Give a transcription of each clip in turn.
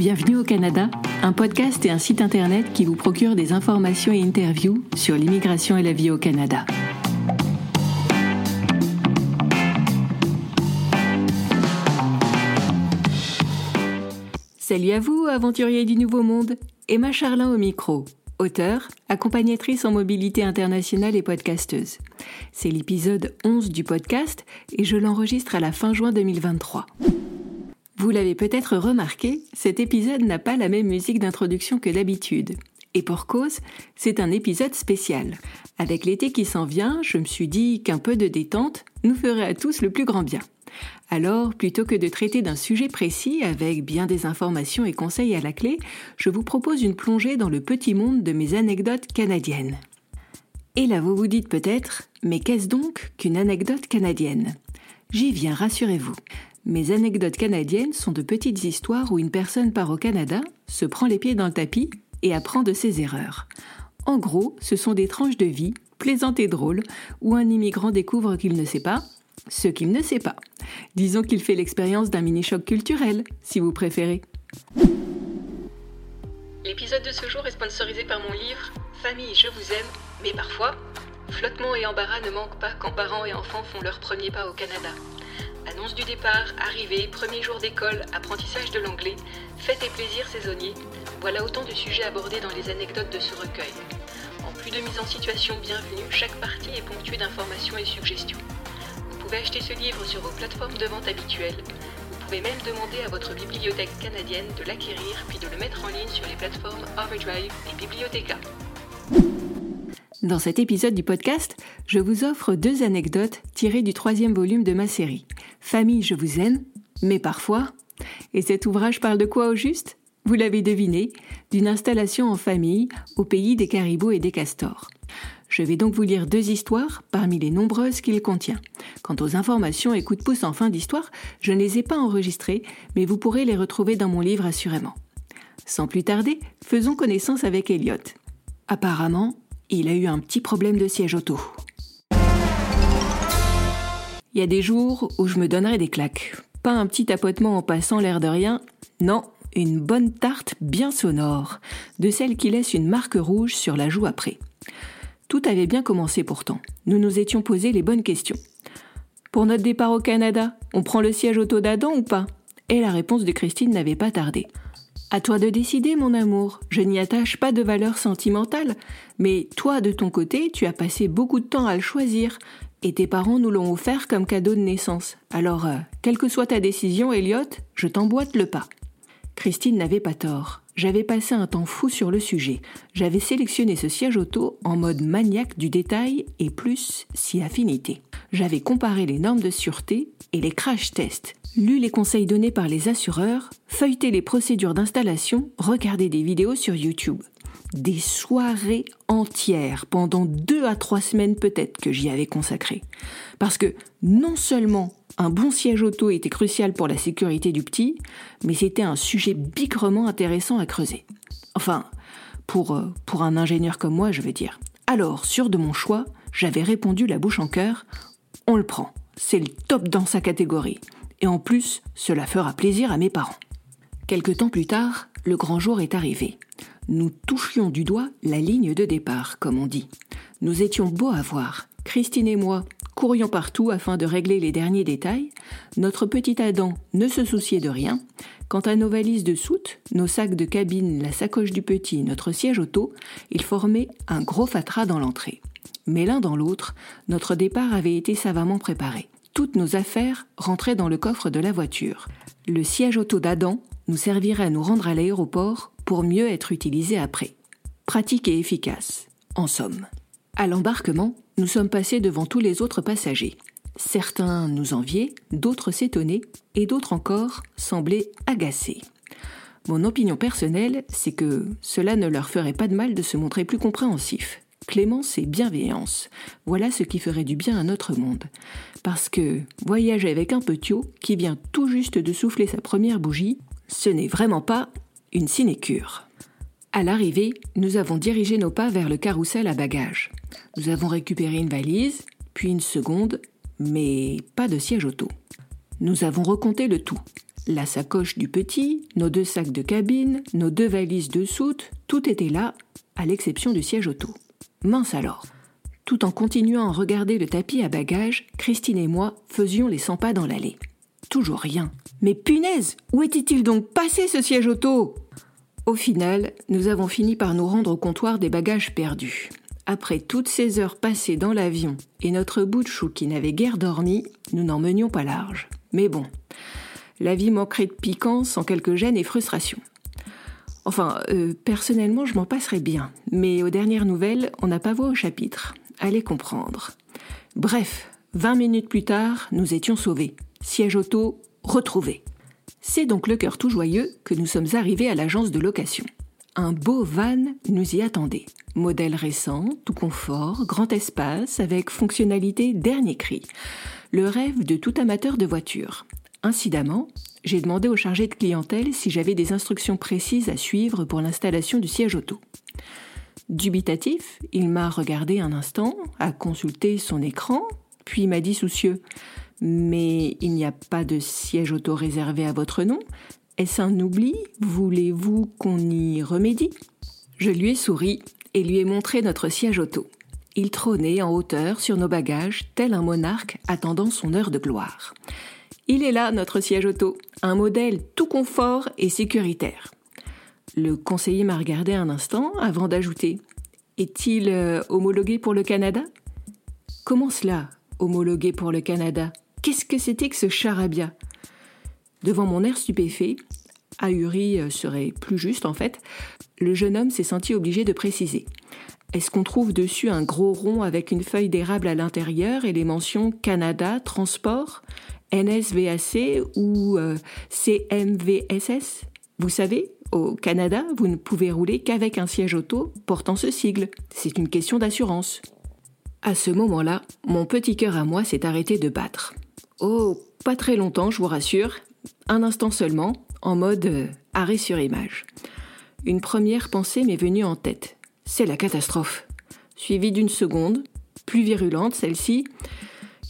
Bienvenue au Canada, un podcast et un site internet qui vous procure des informations et interviews sur l'immigration et la vie au Canada. Salut à vous, aventuriers du Nouveau Monde. Emma Charlin au micro, auteure, accompagnatrice en mobilité internationale et podcasteuse. C'est l'épisode 11 du podcast et je l'enregistre à la fin juin 2023. Vous l'avez peut-être remarqué, cet épisode n'a pas la même musique d'introduction que d'habitude. Et pour cause, c'est un épisode spécial. Avec l'été qui s'en vient, je me suis dit qu'un peu de détente nous ferait à tous le plus grand bien. Alors, plutôt que de traiter d'un sujet précis avec bien des informations et conseils à la clé, je vous propose une plongée dans le petit monde de mes anecdotes canadiennes. Et là, vous vous dites peut-être, mais qu'est-ce donc qu'une anecdote canadienne? J'y viens, rassurez-vous. Mes anecdotes canadiennes sont de petites histoires où une personne part au Canada, se prend les pieds dans le tapis et apprend de ses erreurs. En gros, ce sont des tranches de vie, plaisantes et drôles, où un immigrant découvre qu'il ne sait pas ce qu'il ne sait pas. Disons qu'il fait l'expérience d'un mini-choc culturel, si vous préférez. L'épisode de ce jour est sponsorisé par mon livre Famille, je vous aime, mais parfois, flottement et embarras ne manquent pas quand parents et enfants font leur premier pas au Canada. Annonce du départ, arrivée, premier jour d'école, apprentissage de l'anglais, fêtes et plaisirs saisonniers, voilà autant de sujets abordés dans les anecdotes de ce recueil. En plus de mise en situation bienvenue, chaque partie est ponctuée d'informations et suggestions. Vous pouvez acheter ce livre sur vos plateformes de vente habituelles. Vous pouvez même demander à votre bibliothèque canadienne de l'acquérir puis de le mettre en ligne sur les plateformes Overdrive et Bibliotheca. Dans cet épisode du podcast, je vous offre deux anecdotes tirées du troisième volume de ma série. Famille, je vous aime, mais parfois. Et cet ouvrage parle de quoi au juste? Vous l'avez deviné, d'une installation en famille au pays des caribous et des castors. Je vais donc vous lire deux histoires parmi les nombreuses qu'il contient. Quant aux informations et coups de pouce en fin d'histoire, je ne les ai pas enregistrées, mais vous pourrez les retrouver dans mon livre assurément. Sans plus tarder, faisons connaissance avec Elliot. Apparemment, il a eu un petit problème de siège auto. Il y a des jours où je me donnerai des claques. Pas un petit tapotement en passant l'air de rien, non, une bonne tarte bien sonore, de celle qui laisse une marque rouge sur la joue après. Tout avait bien commencé pourtant. Nous nous étions posé les bonnes questions. Pour notre départ au Canada, on prend le siège auto d'Adam ou pas? Et la réponse de Christine n'avait pas tardé. À toi de décider, mon amour. Je n'y attache pas de valeur sentimentale, mais toi, de ton côté, tu as passé beaucoup de temps à le choisir, et tes parents nous l'ont offert comme cadeau de naissance. Alors, euh, quelle que soit ta décision, Elliot, je t'emboîte le pas. Christine n'avait pas tort. J'avais passé un temps fou sur le sujet. J'avais sélectionné ce siège auto en mode maniaque du détail et plus si affinité. J'avais comparé les normes de sûreté et les crash tests, lu les conseils donnés par les assureurs, feuilleté les procédures d'installation, regardé des vidéos sur YouTube. Des soirées entières, pendant deux à trois semaines peut-être que j'y avais consacré. Parce que non seulement un bon siège auto était crucial pour la sécurité du petit, mais c'était un sujet bigrement intéressant à creuser. Enfin, pour, euh, pour un ingénieur comme moi, je veux dire. Alors, sûr de mon choix, j'avais répondu la bouche en cœur, on le prend, c'est le top dans sa catégorie. Et en plus, cela fera plaisir à mes parents. Quelque temps plus tard, le grand jour est arrivé. Nous touchions du doigt la ligne de départ, comme on dit. Nous étions beaux à voir. Christine et moi courions partout afin de régler les derniers détails. Notre petit Adam ne se souciait de rien. Quant à nos valises de soute, nos sacs de cabine, la sacoche du petit, notre siège auto, ils formaient un gros fatras dans l'entrée. Mais l'un dans l'autre, notre départ avait été savamment préparé. Toutes nos affaires rentraient dans le coffre de la voiture. Le siège auto d'Adam nous servirait à nous rendre à l'aéroport pour mieux être utilisé après. Pratique et efficace, en somme. À l'embarquement, nous sommes passés devant tous les autres passagers. Certains nous enviaient, d'autres s'étonnaient, et d'autres encore semblaient agacés. Mon opinion personnelle, c'est que cela ne leur ferait pas de mal de se montrer plus compréhensifs. Clémence et bienveillance. Voilà ce qui ferait du bien à notre monde. Parce que voyager avec un petiot qui vient tout juste de souffler sa première bougie, ce n'est vraiment pas une sinécure. À l'arrivée, nous avons dirigé nos pas vers le carrousel à bagages. Nous avons récupéré une valise, puis une seconde, mais pas de siège auto. Nous avons recompté le tout. La sacoche du petit, nos deux sacs de cabine, nos deux valises de soute, tout était là, à l'exception du siège auto. Mince alors. Tout en continuant à regarder le tapis à bagages, Christine et moi faisions les 100 pas dans l'allée. Toujours rien. Mais punaise, où était-il donc passé ce siège auto? Au final, nous avons fini par nous rendre au comptoir des bagages perdus. Après toutes ces heures passées dans l'avion et notre bout de chou qui n'avait guère dormi, nous n'en menions pas large. Mais bon, la vie manquerait de piquant sans quelques gênes et frustrations. Enfin, euh, personnellement, je m'en passerais bien. Mais aux dernières nouvelles, on n'a pas voix au chapitre. Allez comprendre. Bref, 20 minutes plus tard, nous étions sauvés. Siège auto retrouvé. C'est donc le cœur tout joyeux que nous sommes arrivés à l'agence de location. Un beau van nous y attendait. Modèle récent, tout confort, grand espace, avec fonctionnalité dernier cri. Le rêve de tout amateur de voiture. Incidemment, j'ai demandé au chargé de clientèle si j'avais des instructions précises à suivre pour l'installation du siège auto. Dubitatif, il m'a regardé un instant, a consulté son écran, puis m'a dit soucieux Mais il n'y a pas de siège auto réservé à votre nom Est-ce un oubli? Voulez-vous qu'on y remédie? Je lui ai souri et lui ai montré notre siège auto. Il trônait en hauteur sur nos bagages, tel un monarque attendant son heure de gloire. Il est là, notre siège auto, un modèle tout confort et sécuritaire. Le conseiller m'a regardé un instant avant d'ajouter Est-il euh, homologué pour le Canada? Comment cela, homologué pour le Canada? Qu'est-ce que c'était que ce charabia? Devant mon air stupéfait, ahuri euh, serait plus juste en fait, le jeune homme s'est senti obligé de préciser. Est-ce qu'on trouve dessus un gros rond avec une feuille d'érable à l'intérieur et les mentions Canada, transport NSVAC ou euh, CMVSS Vous savez, au Canada, vous ne pouvez rouler qu'avec un siège auto portant ce sigle. C'est une question d'assurance. À ce moment-là, mon petit cœur à moi s'est arrêté de battre. Oh, pas très longtemps, je vous rassure. Un instant seulement, en mode euh, arrêt sur image. Une première pensée m'est venue en tête. C'est la catastrophe. Suivie d'une seconde, plus virulente celle-ci,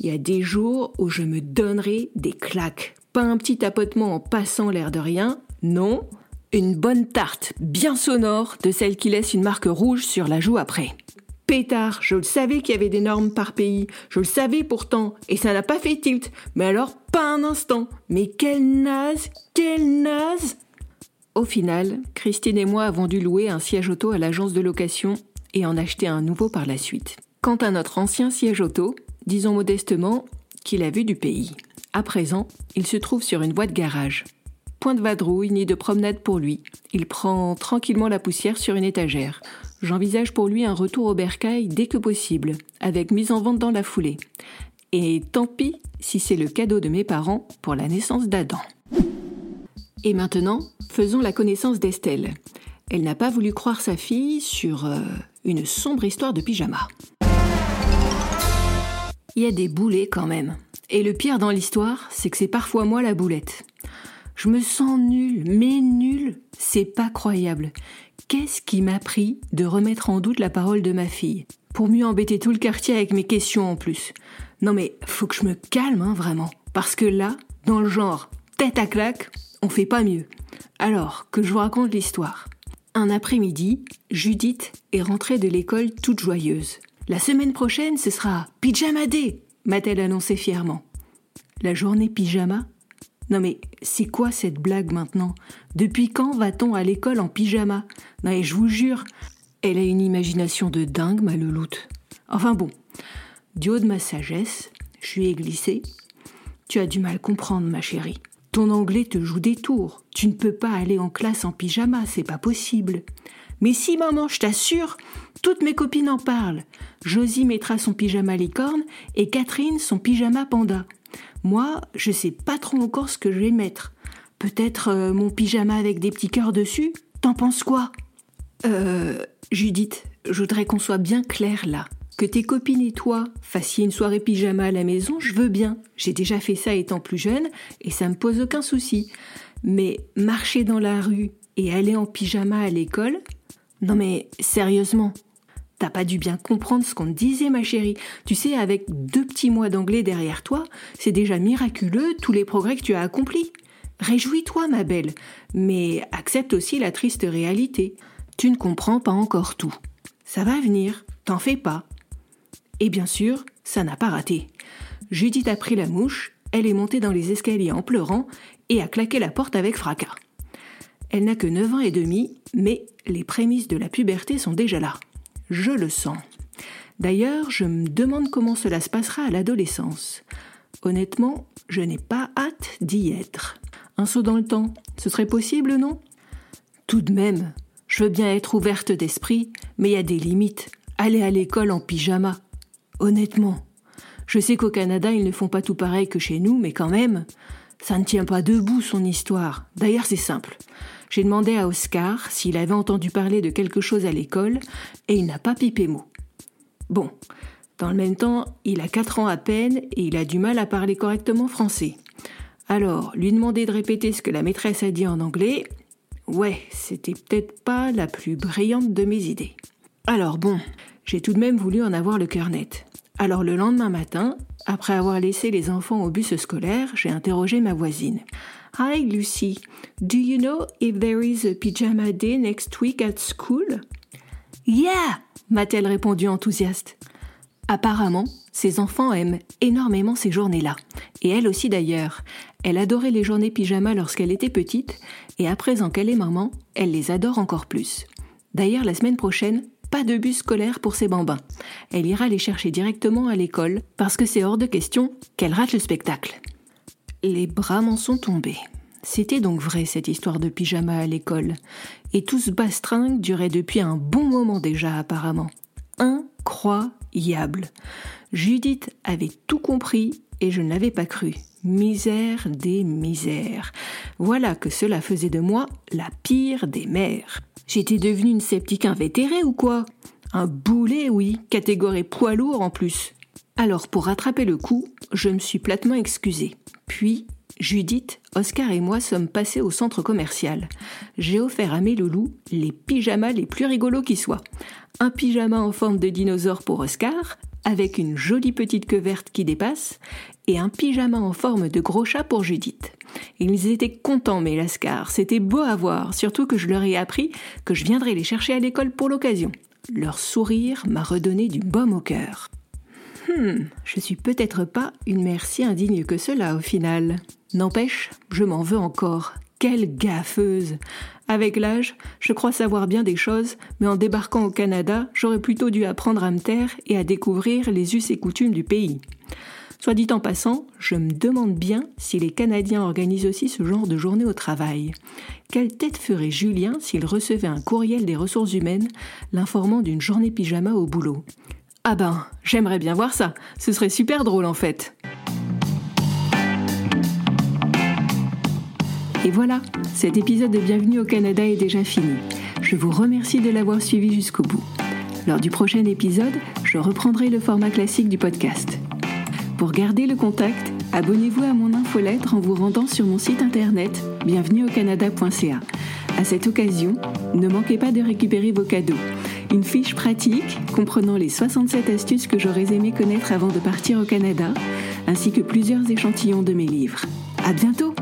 il y a des jours où je me donnerai des claques. Pas un petit tapotement en passant l'air de rien, non, une bonne tarte bien sonore de celle qui laisse une marque rouge sur la joue après. Pétard, je le savais qu'il y avait des normes par pays, je le savais pourtant, et ça n'a pas fait tilt, mais alors pas un instant. Mais quelle naze, quelle naze Au final, Christine et moi avons dû louer un siège auto à l'agence de location et en acheter un nouveau par la suite. Quant à notre ancien siège auto, disons modestement qu'il a vu du pays. À présent, il se trouve sur une voie de garage. Point de vadrouille ni de promenade pour lui. Il prend tranquillement la poussière sur une étagère. J'envisage pour lui un retour au bercail dès que possible, avec mise en vente dans la foulée. Et tant pis si c'est le cadeau de mes parents pour la naissance d'Adam. Et maintenant, faisons la connaissance d'Estelle. Elle n'a pas voulu croire sa fille sur euh, une sombre histoire de pyjama il y a des boulets quand même. Et le pire dans l'histoire, c'est que c'est parfois moi la boulette. Je me sens nulle, mais nulle, c'est pas croyable. Qu'est-ce qui m'a pris de remettre en doute la parole de ma fille? Pour mieux embêter tout le quartier avec mes questions en plus. Non mais faut que je me calme, hein, vraiment. Parce que là, dans le genre tête à claque, on fait pas mieux. Alors que je vous raconte l'histoire. Un après-midi, Judith est rentrée de l'école toute joyeuse. La semaine prochaine, ce sera Pyjama Day, m'a-t-elle annoncé fièrement. La journée pyjama Non mais c'est quoi cette blague maintenant? Depuis quand va-t-on à l'école en pyjama? Non et je vous jure, elle a une imagination de dingue, ma leloute. Enfin bon, du haut de ma sagesse, je lui ai glissé. Tu as du mal comprendre, ma chérie. Ton anglais te joue des tours. Tu ne peux pas aller en classe en pyjama, c'est pas possible. Mais si, maman, je t'assure, toutes mes copines en parlent. Josie mettra son pyjama licorne et Catherine son pyjama panda. Moi, je sais pas trop encore ce que je vais mettre. Peut-être euh, mon pyjama avec des petits cœurs dessus T'en penses quoi? Euh. Judith, je voudrais qu'on soit bien clair là. Que tes copines et toi fassiez une soirée pyjama à la maison, je veux bien. J'ai déjà fait ça étant plus jeune et ça me pose aucun souci. Mais marcher dans la rue et aller en pyjama à l'école, non mais sérieusement, t'as pas dû bien comprendre ce qu'on te disait ma chérie. Tu sais, avec deux petits mois d'anglais derrière toi, c'est déjà miraculeux tous les progrès que tu as accomplis. Réjouis-toi, ma belle, mais accepte aussi la triste réalité. Tu ne comprends pas encore tout. Ça va venir, t'en fais pas. Et bien sûr, ça n'a pas raté. Judith a pris la mouche, elle est montée dans les escaliers en pleurant et a claqué la porte avec fracas. Elle n'a que neuf ans et demi, mais les prémices de la puberté sont déjà là. Je le sens. D'ailleurs, je me demande comment cela se passera à l'adolescence. Honnêtement, je n'ai pas hâte d'y être. Un saut dans le temps, ce serait possible, non? Tout de même, je veux bien être ouverte d'esprit, mais il y a des limites. Aller à l'école en pyjama. Honnêtement. Je sais qu'au Canada, ils ne font pas tout pareil que chez nous, mais quand même, ça ne tient pas debout son histoire. D'ailleurs, c'est simple. J'ai demandé à Oscar s'il avait entendu parler de quelque chose à l'école, et il n'a pas pipé mot. Bon, dans le même temps, il a quatre ans à peine et il a du mal à parler correctement français. Alors, lui demander de répéter ce que la maîtresse a dit en anglais, ouais, c'était peut-être pas la plus brillante de mes idées. Alors bon, j'ai tout de même voulu en avoir le cœur net. Alors le lendemain matin, après avoir laissé les enfants au bus scolaire, j'ai interrogé ma voisine. Hi Lucy, do you know if there is a pyjama day next week at school? Yeah, m'a-t-elle répondu enthousiaste. Apparemment, ses enfants aiment énormément ces journées-là. Et elle aussi d'ailleurs. Elle adorait les journées pyjama lorsqu'elle était petite, et à présent qu'elle est maman, elle les adore encore plus. D'ailleurs, la semaine prochaine, pas de bus scolaire pour ses bambins. Elle ira les chercher directement à l'école, parce que c'est hors de question qu'elle rate le spectacle. Les bras m'en sont tombés. C'était donc vrai cette histoire de pyjama à l'école. Et tout ce bastringue durait depuis un bon moment déjà apparemment. Incroyable. Judith avait tout compris et je ne l'avais pas cru. Misère des misères. Voilà que cela faisait de moi la pire des mères. J'étais devenue une sceptique invétérée ou quoi? Un boulet, oui, catégorie poids lourd en plus. Alors, pour rattraper le coup, je me suis platement excusée. Puis, Judith, Oscar et moi sommes passés au centre commercial. J'ai offert à mes loulous les pyjamas les plus rigolos qui soient. Un pyjama en forme de dinosaure pour Oscar, avec une jolie petite queue verte qui dépasse, et un pyjama en forme de gros chat pour Judith. Ils étaient contents, mes lascars, c'était beau à voir, surtout que je leur ai appris que je viendrais les chercher à l'école pour l'occasion. Leur sourire m'a redonné du baume au cœur. Hmm, je suis peut-être pas une mère si indigne que cela au final. N'empêche, je m'en veux encore. Quelle gaffeuse Avec l'âge, je crois savoir bien des choses, mais en débarquant au Canada, j'aurais plutôt dû apprendre à me taire et à découvrir les us et coutumes du pays. Soit dit en passant, je me demande bien si les Canadiens organisent aussi ce genre de journée au travail. Quelle tête ferait Julien s'il recevait un courriel des ressources humaines l'informant d'une journée pyjama au boulot? Ah ben, j'aimerais bien voir ça, ce serait super drôle en fait. Et voilà, cet épisode de Bienvenue au Canada est déjà fini. Je vous remercie de l'avoir suivi jusqu'au bout. Lors du prochain épisode, je reprendrai le format classique du podcast. Pour garder le contact, abonnez-vous à mon infolettre en vous rendant sur mon site internet bienvenueaucanada.ca. À cette occasion, ne manquez pas de récupérer vos cadeaux. Une fiche pratique comprenant les 67 astuces que j'aurais aimé connaître avant de partir au Canada, ainsi que plusieurs échantillons de mes livres. À bientôt!